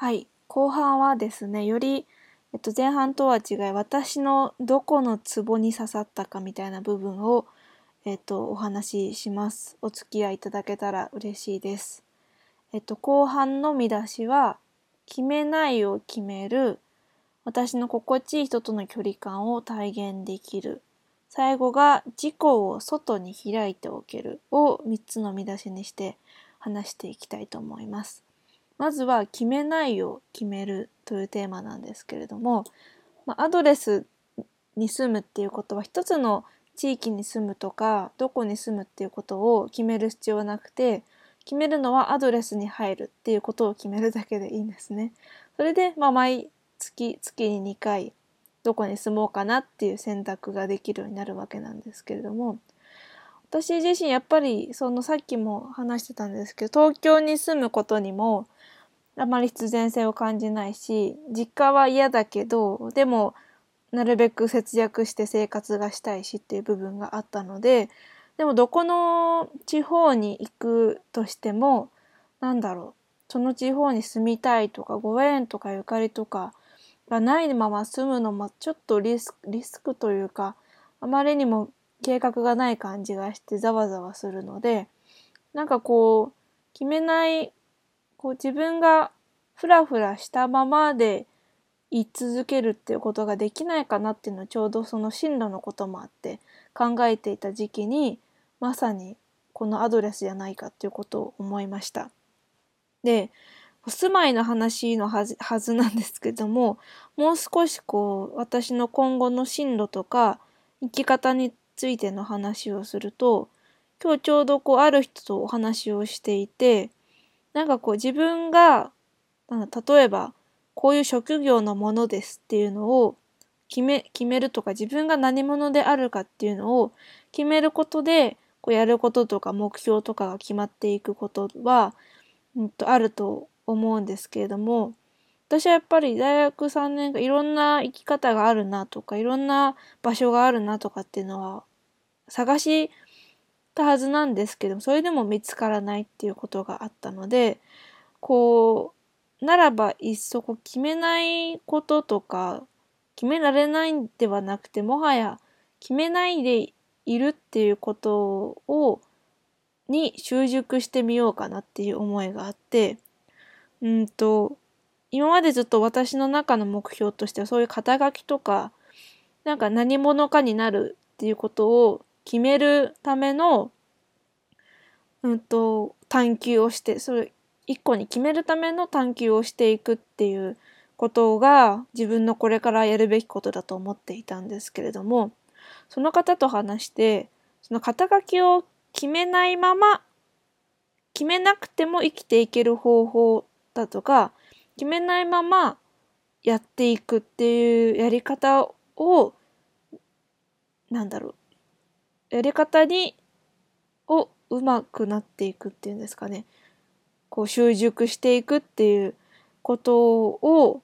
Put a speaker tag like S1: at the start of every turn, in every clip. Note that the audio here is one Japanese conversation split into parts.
S1: はい。後半はですね、より、えっと、前半とは違い、私のどこのツボに刺さったかみたいな部分を、えっと、お話しします。お付き合いいただけたら嬉しいです。えっと、後半の見出しは、決めないを決める、私の心地いい人との距離感を体現できる。最後が自己を外に開いておけるを3つの見出しにして話していきたいと思います。まずは決めないを決めるというテーマなんですけれども、まアドレスに住むっていうことは一つの地域に住むとかどこに住むっていうことを決める必要はなくて決めるのはアドレスに入るっていうことを決めるだけでいいんですね。それで、まあ、毎月月に2回どこに住もうかなっていう選択ができるようになるわけなんですけれども私自身やっぱりそのさっきも話してたんですけど東京に住むことにもあまり必然性を感じないし実家は嫌だけどでもなるべく節約して生活がしたいしっていう部分があったのででもどこの地方に行くとしてもなんだろうその地方に住みたいとかご縁とかゆかりとかがないまま住むのもちょっとリスクリスクというかあまりにも計画がない感じがしてざわざわするのでなんかこう決めないこう自分がふらふらしたままで言い続けるっていうことができないかなっていうのはちょうどその進路のこともあって考えていた時期にまさにこのアドレスじゃないかっていうことを思いました。でお住まいの話のはずはずなんですけどももう少しこう私の今後の進路とか生き方についての話をすると今日ちょうどこうある人とお話をしていてなんかこう自分が例えばこういう職業のものですっていうのを決め決めるとか自分が何者であるかっていうのを決めることでこうやることとか目標とかが決まっていくことは、うんと、あると思うんですけれども私はやっぱり大学3年間いろんな生き方があるなとかいろんな場所があるなとかっていうのは探したはずなんですけどそれでも見つからないっていうことがあったのでこうならばいっそこ決めないこととか決められないんではなくてもはや決めないでいるっていうことをに習熟してみようかなっていう思いがあってうんと、今までずっと私の中の目標としてはそういう肩書きとか、なんか何者かになるっていうことを決めるための、うんと、探求をして、それ一個に決めるための探求をしていくっていうことが自分のこれからやるべきことだと思っていたんですけれども、その方と話して、その肩書きを決めないまま、決めなくても生きていける方法だとか決めないままやっていくっていうやり方をなんだろうやり方にをうまくなっていくっていうんですかねこう習熟していくっていうことを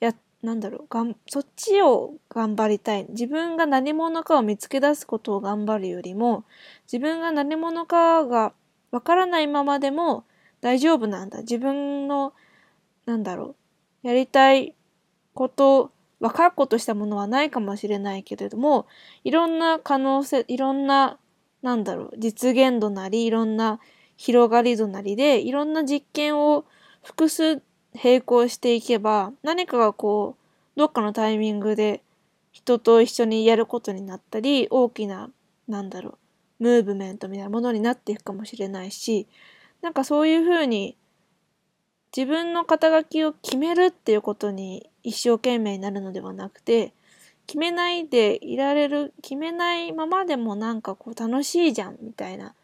S1: やなんだろうがんそっちを頑張りたい自分が何者かを見つけ出すことを頑張るよりも自分が何者かがわからないままでも大丈夫なんだ。自分の、なんだろう、やりたいこと、は確固としたものはないかもしれないけれども、いろんな可能性、いろんな、なんだろう、実現度なり、いろんな広がり度なりで、いろんな実験を複数並行していけば、何かがこう、どっかのタイミングで人と一緒にやることになったり、大きな、なんだろう、ムーブメントみたいなものになっていくかもしれないし、なんかそういうふうに自分の肩書きを決めるっていうことに一生懸命になるのではなくて決めないでいられる決めないままでもなんかこう楽しいじゃんみたいな。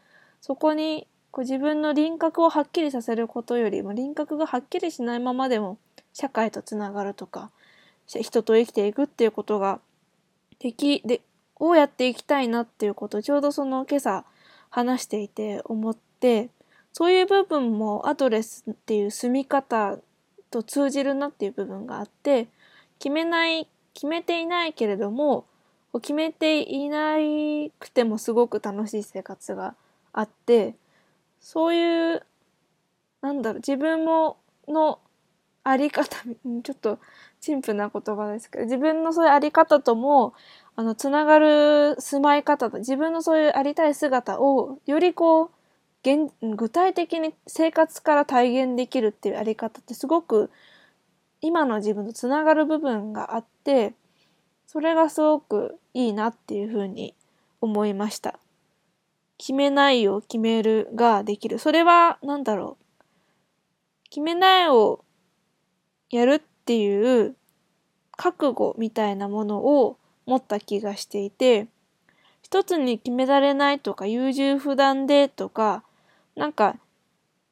S1: そこにこう自分の輪郭をはっきりさせることよりも輪郭がはっきりしないままでも社会とつながるとか人と生きていくっていうことができでをやっていきたいなっていうことをちょうどその今朝話していて思ってそういう部分もアドレスっていう住み方と通じるなっていう部分があって決めない決めていないけれども決めていなくてもすごく楽しい生活があってそういうなんだろう自分ものあり方、ちょっと陳腐な言葉ですけど、自分のそういうあり方とも、あの、つながる住まい方と、自分のそういうありたい姿を、よりこう、現具体的に生活から体現できるっていうあり方ってすごく今の自分とつながる部分があってそれがすごくいいなっていうふうに思いました。決めないを決めるができる。それは何だろう。決めないをやるっていう覚悟みたいなものを持った気がしていて、一つに決められないとか優柔不断でとか、なんか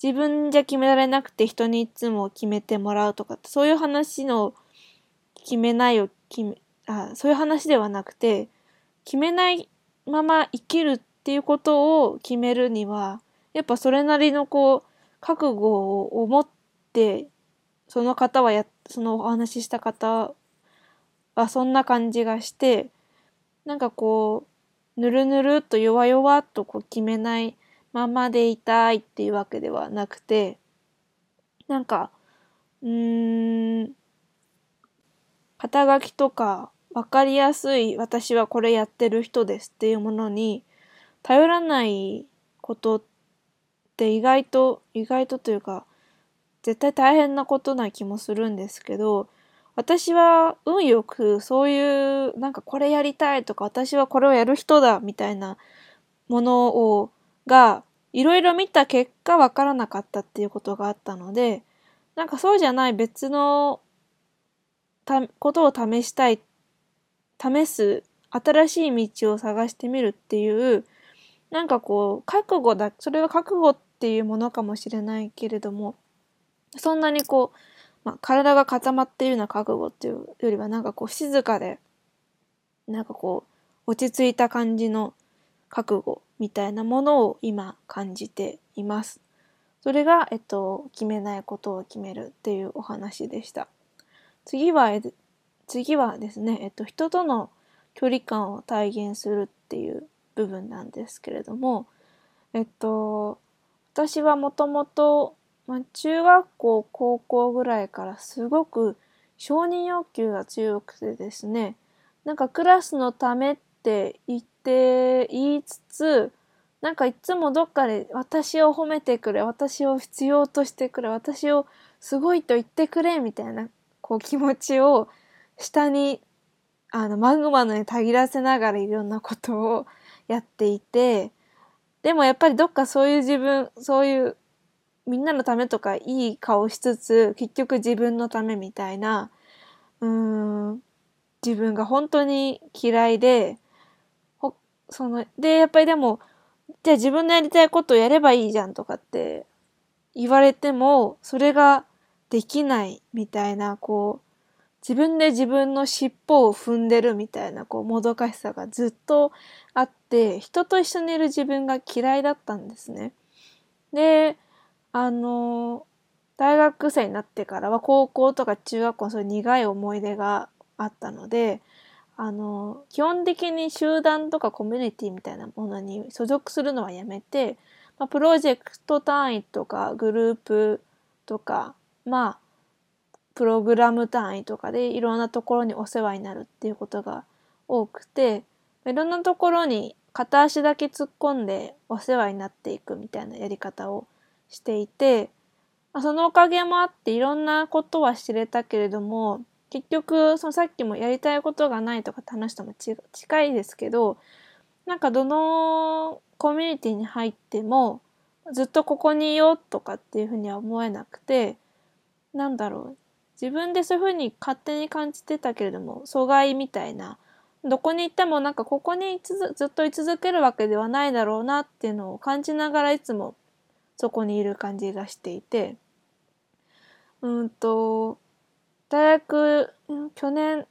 S1: 自分じゃ決められなくて人にいつも決めてもらうとかそういう話の決めないを決めあそういう話ではなくて決めないまま生きるっていうことを決めるにはやっぱそれなりのこう覚悟を持ってその方はやそのお話しした方はそんな感じがしてなんかこうぬるぬるっと弱々とこう決めないままでいたいっていうわけではなくて、なんか、うーん、肩書きとか分かりやすい私はこれやってる人ですっていうものに頼らないことって意外と、意外とというか、絶対大変なことな気もするんですけど、私は運よくそういうなんかこれやりたいとか私はこれをやる人だみたいなものをが、いろいろ見た結果わからなかったっていうことがあったので、なんかそうじゃない別のたことを試したい、試す新しい道を探してみるっていう、なんかこう、覚悟だ、それは覚悟っていうものかもしれないけれども、そんなにこう、まあ、体が固まっているような覚悟っていうよりは、なんかこう、静かで、なんかこう、落ち着いた感じの覚悟みたいなものを今感じています。それが、えっと、決めないことを決めるっていうお話でした。次は、次はですね、えっと、人との距離感を体現するっていう部分なんですけれども、えっと、私はもともと、まあ、中学校、高校ぐらいからすごく承認欲求が強くてですね、なんかクラスのためって言ってって言いつつ、なんかいつもどっかで私を褒めてくれ、私を必要としてくれ、私をすごいと言ってくれ、みたいな、こう気持ちを下に、あの、マグマのにたぎらせながらいろんなことを やっていて、でもやっぱりどっかそういう自分、そういうみんなのためとかいい顔しつつ、結局自分のためみたいな、うーん、自分が本当に嫌いで、その、で、やっぱりでも、じゃあ自分のやりたいことをやればいいじゃんとかって言われても、それができないみたいな、こう、自分で自分の尻尾を踏んでるみたいな、こう、もどかしさがずっとあって、人と一緒にいる自分が嫌いだったんですね。で、あの、大学生になってからは高校とか中学校のそういう苦い思い出があったので、あの、基本的に集団とかコミュニティみたいなものに所属するのはやめて、まあ、プロジェクト単位とかグループとか、まあ、プログラム単位とかでいろんなところにお世話になるっていうことが多くて、いろんなところに片足だけ突っ込んでお世話になっていくみたいなやり方をしていて、まあ、そのおかげもあっていろんなことは知れたけれども、結局、そのさっきもやりたいことがないとかって話とも近いですけど、なんかどのコミュニティに入っても、ずっとここにいようとかっていうふうには思えなくて、なんだろう。自分でそういうふうに勝手に感じてたけれども、阻害みたいな、どこに行ってもなんかここにずっと居続けるわけではないだろうなっていうのを感じながらいつもそこにいる感じがしていて、うんと、大学、去年、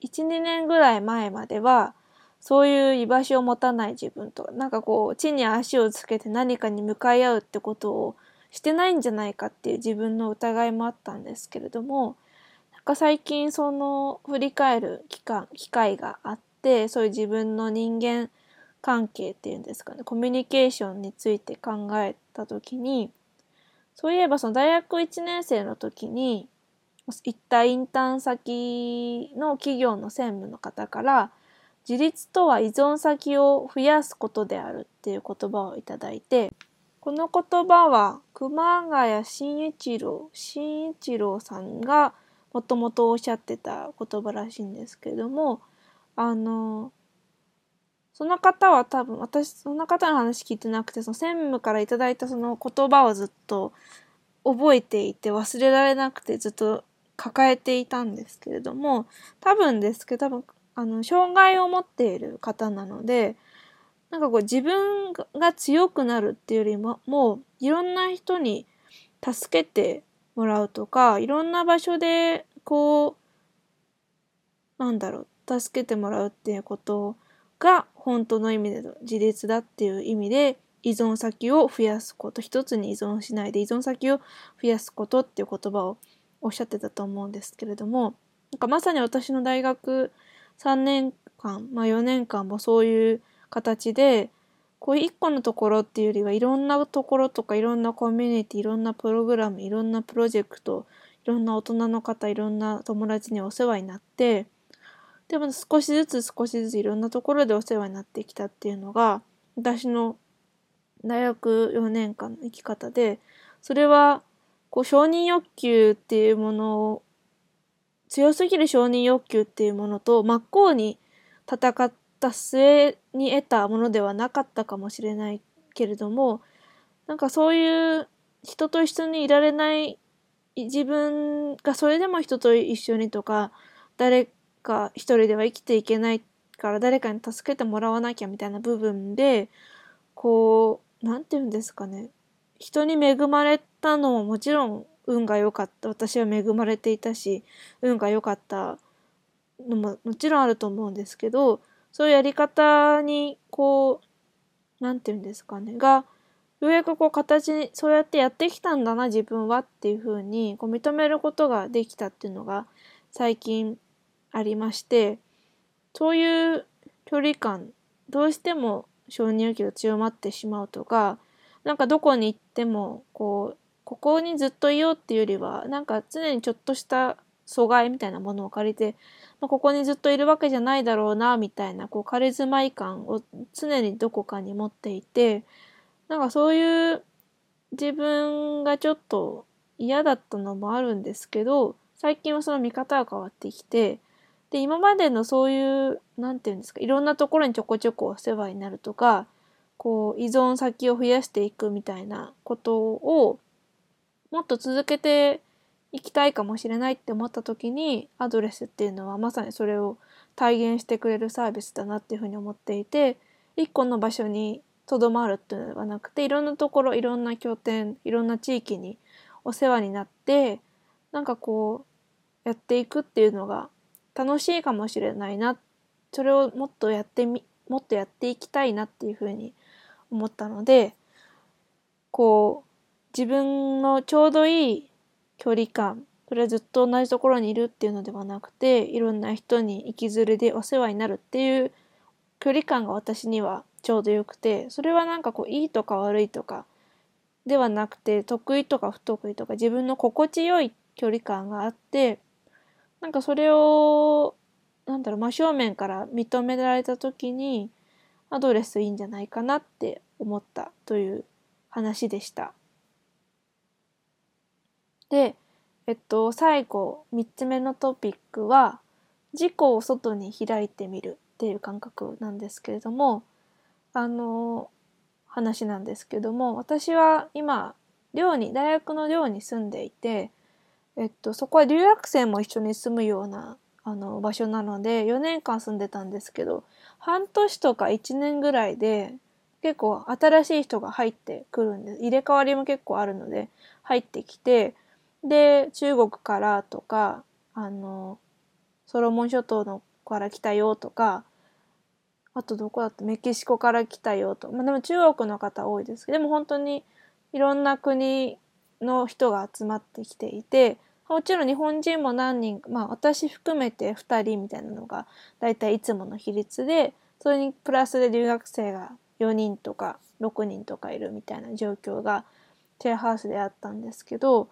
S1: 1、2年ぐらい前までは、そういう居場所を持たない自分と、なんかこう、地に足をつけて何かに向かい合うってことをしてないんじゃないかっていう自分の疑いもあったんですけれども、なんか最近その振り返る期間、機会があって、そういう自分の人間関係っていうんですかね、コミュニケーションについて考えた時に、そういえばその大学1年生の時に、行ったインターン先の企業の専務の方から自立とは依存先を増やすことであるっていう言葉をいただいてこの言葉は熊谷慎一郎慎一郎さんがもともとおっしゃってた言葉らしいんですけどもあのその方は多分私その方の話聞いてなくてその専務からいただいたその言葉をずっと覚えていて忘れられなくてずっと抱えていたんですけれども多分ですけど多分あの障害を持っている方なのでなんかこう自分が強くなるっていうよりももういろんな人に助けてもらうとかいろんな場所でこうなんだろう助けてもらうっていうことが本当の意味での自立だっていう意味で依存先を増やすこと一つに依存しないで依存先を増やすことっていう言葉をおっしゃってたと思うんですけれどもなんかまさに私の大学3年間、まあ、4年間もそういう形でこういう一個のところっていうよりはいろんなところとかいろんなコミュニティいろんなプログラムいろんなプロジェクトいろんな大人の方いろんな友達にお世話になってでも少しずつ少しずついろんなところでお世話になってきたっていうのが私の大学4年間の生き方でそれはこう承認欲求っていうものを強すぎる承認欲求っていうものと真っ向に戦った末に得たものではなかったかもしれないけれどもなんかそういう人と一緒にいられない自分がそれでも人と一緒にとか誰か一人では生きていけないから誰かに助けてもらわなきゃみたいな部分でこう何て言うんですかね。人に恵まれたのももちろん運が良かった。私は恵まれていたし運が良かったのももちろんあると思うんですけどそういうやり方にこう何て言うんですかねがようやくこう形にそうやってやってきたんだな自分はっていうふうにこう認めることができたっていうのが最近ありましてそういう距離感どうしても承認欲求が強まってしまうとかなんかどこに行ってもこうここにずっといようっていうよりはなんか常にちょっとした阻害みたいなものを借りて、まあ、ここにずっといるわけじゃないだろうなみたいなこう仮住まい感を常にどこかに持っていてなんかそういう自分がちょっと嫌だったのもあるんですけど最近はその見方が変わってきてで今までのそういう何て言うんですかいろんなところにちょこちょこお世話になるとかこう依存先を増やしていくみたいなことをもっと続けていきたいかもしれないって思った時にアドレスっていうのはまさにそれを体現してくれるサービスだなっていうふうに思っていて一個の場所にとどまるっていうのではなくていろんなところいろんな拠点いろんな地域にお世話になってなんかこうやっていくっていうのが楽しいかもしれないな。それをもっとやってみもっとやっていきたいなっていうふうに思ったのでこう自分のちょうどいい距離感それはずっと同じところにいるっていうのではなくていろんな人に生きづれでお世話になるっていう距離感が私にはちょうどよくてそれはなんかこういいとか悪いとかではなくて得意とか不得意とか自分の心地よい距離感があってなんかそれをなんだろう真正面から認められた時にアドレスいいんじゃないかなって思ったという話でした。で、えっと、最後3つ目のトピックは自己を外に開いてみるっていう感覚なんですけれどもあの話なんですけども私は今寮に大学の寮に住んでいてえっと、そこは留学生も一緒に住むようなあの場所なので4年間住んでたんですけど半年とか1年ぐらいで結構新しい人が入ってくるんです入れ替わりも結構あるので入ってきてで中国からとかあのソロモン諸島のから来たよとかあとどこだった？メキシコから来たよとまあでも中国の方多いですけどでも本当にいろんな国の人が集まってきていてもちろん日本人も何人まあ私含めて2人みたいなのがだいたいいつもの比率でそれにプラスで留学生が4人とか6人とかいるみたいな状況がシェアハウスであったんですけど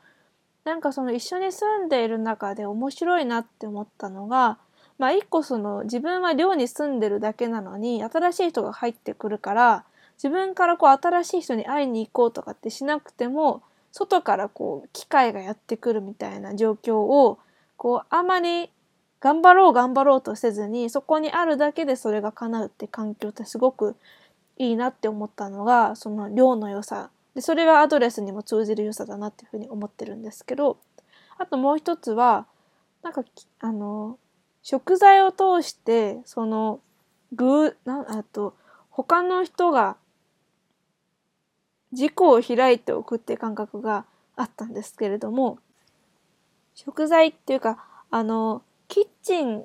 S1: なんかその一緒に住んでいる中で面白いなって思ったのが、まあ一個その自分は寮に住んでるだけなのに新しい人が入ってくるから自分からこう新しい人に会いに行こうとかってしなくても外からこう機会がやってくるみたいな状況をこうあまり頑張ろう頑張ろうとせずにそこにあるだけでそれが叶うって環境ってすごくいいなって思ったのがその量の良さ。でそれがアドレスにも通じる良さだなっていうふうに思ってるんですけどあともう一つはなんかあの食材を通してその具なあと他の人が自己を開いておくっていう感覚があったんですけれども食材っていうかあのキッチン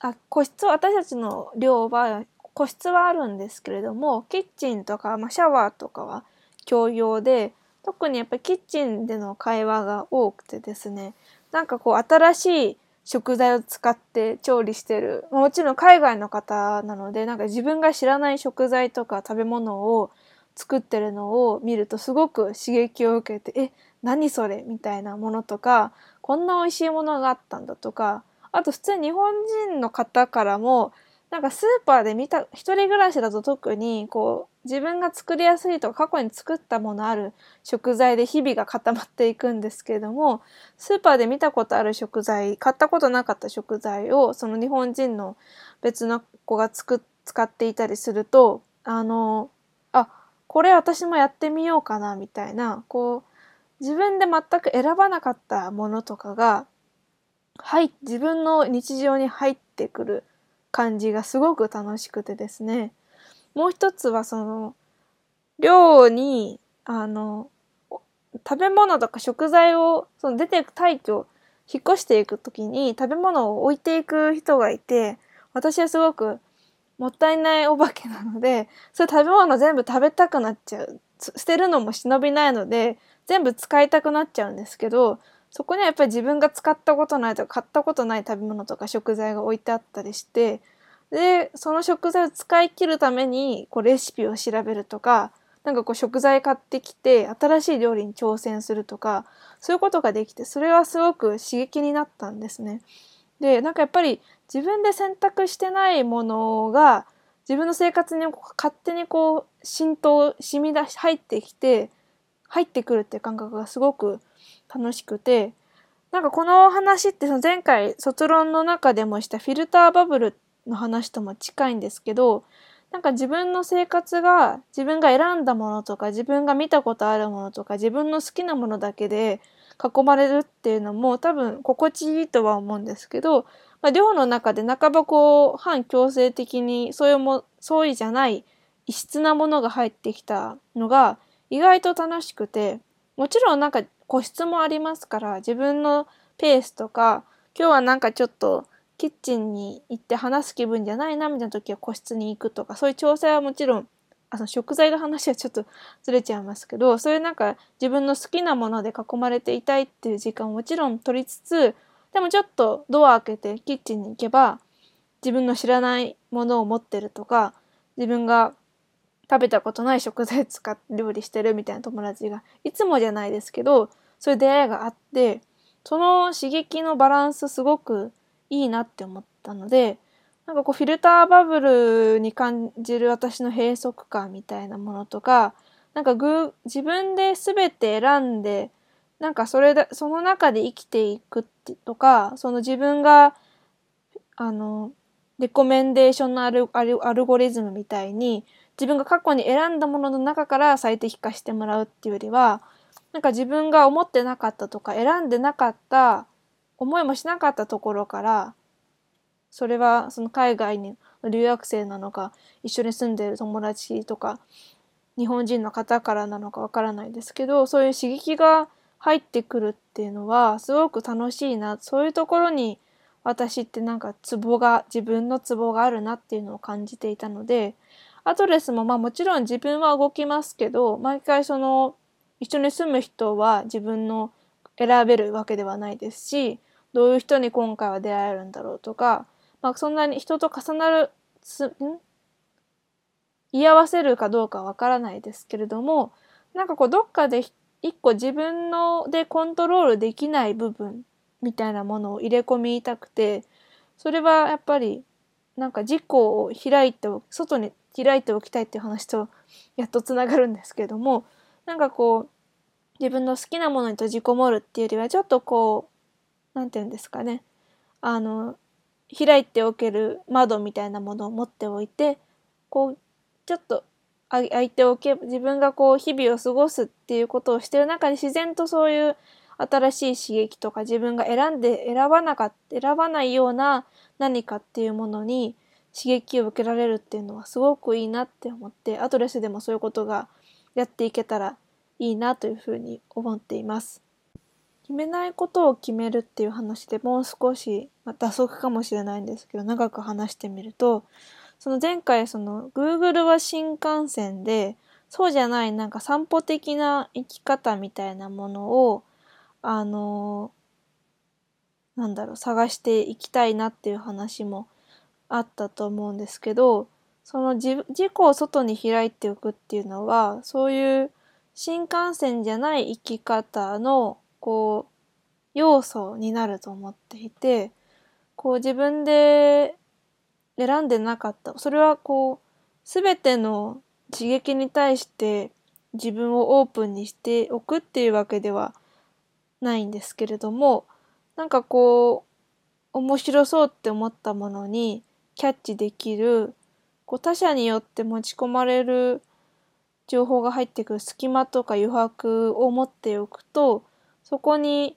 S1: あ個室私たちの寮は個室はあるんですけれどもキッチンとか、まあ、シャワーとかは共用で特にやっぱりキッチンでの会話が多くてですねなんかこう新しい食材を使って調理してるもちろん海外の方なのでなんか自分が知らない食材とか食べ物を作ってるのを見るとすごく刺激を受けてえ何それみたいなものとかこんな美味しいものがあったんだとかあと普通日本人の方からもなんかスーパーで見た一人暮らしだと特にこう自分が作りやすいとか過去に作ったものある食材で日々が固まっていくんですけれどもスーパーで見たことある食材買ったことなかった食材をその日本人の別の子がつく使っていたりするとあのあこれ私もやってみようかなみたいなこう自分で全く選ばなかったものとかがはい自分の日常に入ってくる感じがすごく楽しくてですね。もう一つはその寮にあの食べ物とか食材をその出ていく退去引っ越していく時に食べ物を置いていく人がいて私はすごくもったいないお化けなのでそういう食べ物全部食べたくなっちゃう。捨てるのも忍びないので全部使いたくなっちゃうんですけどそこにはやっぱり自分が使ったことないとか買ったことない食べ物とか食材が置いてあったりしてでその食材を使い切るためにこうレシピを調べるとかなんかこう食材買ってきて新しい料理に挑戦するとかそういうことができてそれはすごく刺激になったんですね。でなんかやっぱり自分で選択してないものが自分の生活に勝手にこう浸透染み出し入ってきて入ってくるっていう感覚がすごく楽しくてなんかこの話ってその前回卒論の中でもしたフィルターバブルっの話とも近いんですけどなんか自分の生活が自分が選んだものとか自分が見たことあるものとか自分の好きなものだけで囲まれるっていうのも多分心地いいとは思うんですけど、まあ、寮の中で半ばこう反強制的にそういうもそういうじゃない異質なものが入ってきたのが意外と楽しくてもちろんなんか個室もありますから自分のペースとか今日はなんかちょっとキッチンに行って話す気分じゃないなみたいな時は個室に行くとかそういう調整はもちろんあの食材の話はちょっとずれちゃいますけどそういうなんか自分の好きなもので囲まれていたいっていう時間をもちろん取りつつでもちょっとドア開けてキッチンに行けば自分の知らないものを持ってるとか自分が食べたことない食材使って料理してるみたいな友達がいつもじゃないですけどそういう出会いがあってその刺激のバランスすごくいいなって思ったのでなんかこうフィルターバブルに感じる私の閉塞感みたいなものとかなんかぐ自分で全て選んでなんかそれだその中で生きていくってとかその自分があのレコメンデーションのアルアルアルゴリズムみたいに自分が過去に選んだものの中から最適化してもらうっていうよりはなんか自分が思ってなかったとか選んでなかった思いもしなかったところからそれはその海外に留学生なのか一緒に住んでる友達とか日本人の方からなのかわからないですけどそういう刺激が入ってくるっていうのはすごく楽しいなそういうところに私ってなんかツボが自分のツボがあるなっていうのを感じていたのでアドレスもまあもちろん自分は動きますけど毎回その一緒に住む人は自分の選べるわけではないですしどういう人に今回は出会えるんだろうとか、まあ、そんなに人と重なるすん？居合わせるかどうかわからないですけれどもなんかこうどっかで一個自分のでコントロールできない部分みたいなものを入れ込みたくてそれはやっぱりなんか自己を開いて外に開いておきたいっていう話とやっとつながるんですけどもなんかこう自分の好きなものに閉じこもるっていうよりはちょっとこう何て言うんですかねあの開いておける窓みたいなものを持っておいてこうちょっと相手をけ自分がこう日々を過ごすっていうことをしてる中で自然とそういう新しい刺激とか自分が選んで選ばなかった選ばないような何かっていうものに刺激を受けられるっていうのはすごくいいなって思ってアドレスでもそういうことがやっていけたらいいなというふうに思っています。決めないことを決めるっていう話でもう少し、まあ、打足かもしれないんですけど長く話してみるとその前回その Google は新幹線でそうじゃないなんか散歩的な生き方みたいなものをあのなんだろう探していきたいなっていう話もあったと思うんですけどその自自己を外に開いておくっていうのはそういう新幹線じゃない生き方のこう要素になると思っていてこう自分で選んでなかった。それはこう全ての刺激に対して自分をオープンにしておくっていうわけではないんですけれどもなんかこう面白そうって思ったものにキャッチできるこう他者によって持ち込まれる情報が入ってくる隙間とか余白を持っておくとそこに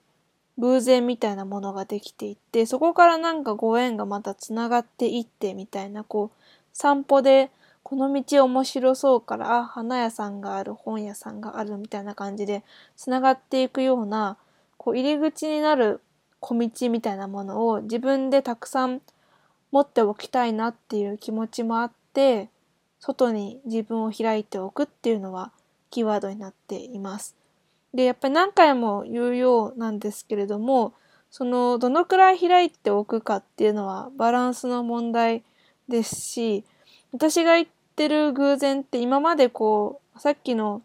S1: 偶然みたいなものができていってそこからなんかご縁がまたつながっていってみたいなこう散歩でこの道面白そうからあ花屋さんがある本屋さんがあるみたいな感じでつながっていくようなこう入り口になる小道みたいなものを自分でたくさん持っておきたいなっていう気持ちもあって外に自分を開いておくっていうのはキーワードになっています。で、やっぱり何回も言うようなんですけれども、そのどのくらい開いておくかっていうのはバランスの問題ですし、私が言ってる偶然って今までこう、さっきの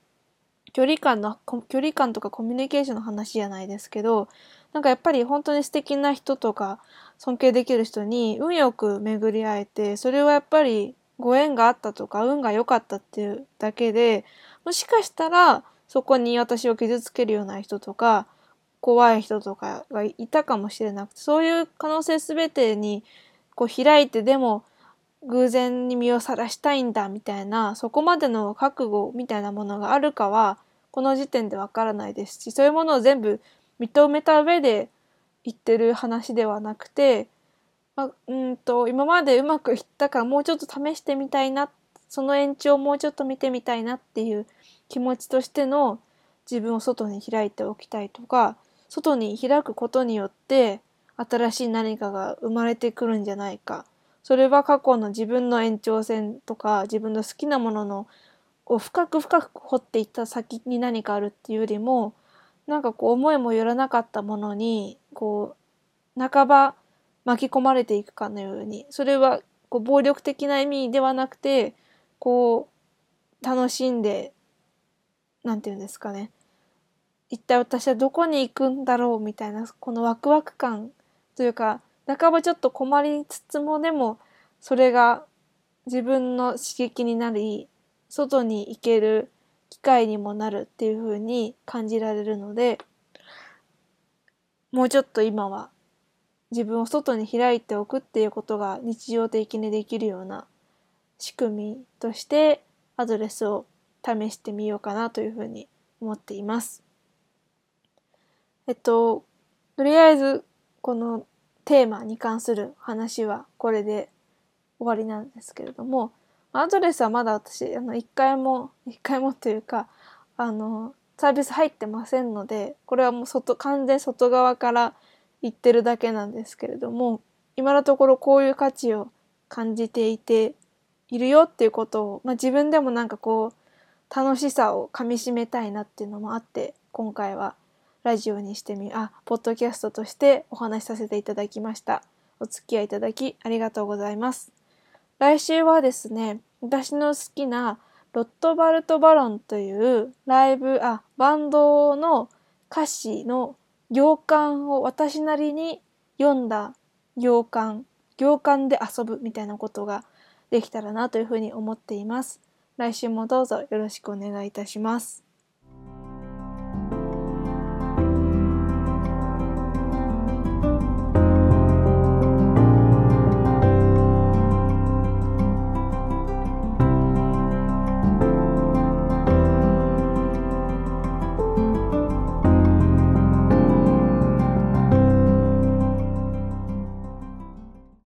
S1: 距離感の、距離感とかコミュニケーションの話じゃないですけど、なんかやっぱり本当に素敵な人とか尊敬できる人に運よく巡り会えて、それはやっぱりご縁があったとか運が良かったっていうだけでもしかしたらそこに私を傷つけるような人とか怖い人とかがいたかもしれなくてそういう可能性全てにこう開いてでも偶然に身をさらしたいんだみたいなそこまでの覚悟みたいなものがあるかはこの時点でわからないですしそういうものを全部認めた上で言ってる話ではなくてまうんと今までうまくいったからもうちょっと試してみたいなその延長をもうちょっと見てみたいなっていう気持ちとしての自分を外に開いておきたいとか外に開くことによって新しい何かが生まれてくるんじゃないか。それは過去の自分の延長線とか自分の好きなもののを深く深く掘っていった先に何かあるっていうよりもなんかこう思いもよらなかったものにこう半ば巻き込まれていくかのように。それはこう暴力的な意味ではなくてこう楽しんで何て言うんですかね。一体私はどこに行くんだろうみたいなこのワクワク感というか半ばちょっと困りつつもでもそれが自分の刺激になり外に行ける機会にもなるっていう風に感じられるのでもうちょっと今は自分を外に開いておくっていうことが日常的にできるような仕組みとしてアドレスを試してみようかなというふうに思っています。えっと、とりあえずこのテーマに関する話はこれで終わりなんですけれども、アドレスはまだ私、あの、一回も、一回もというか、あの、サービス入ってませんので、これはもう外、完全外側から言ってるだけなんですけれども今のところこういう価値を感じていているよっていうことを、まあ、自分でもなんかこう楽しさをかみしめたいなっていうのもあって今回はラジオにしてみあポッドキャストとしてお話しさせていただきましたお付き合いいただきありがとうございます来週はですね私の好きなロットバルト・バロンというライブあバンドの歌詞の行間を私なりに読んだ行間行間で遊ぶみたいなことができたらなというふうに思っています。来週もどうぞよろしくお願いいたします。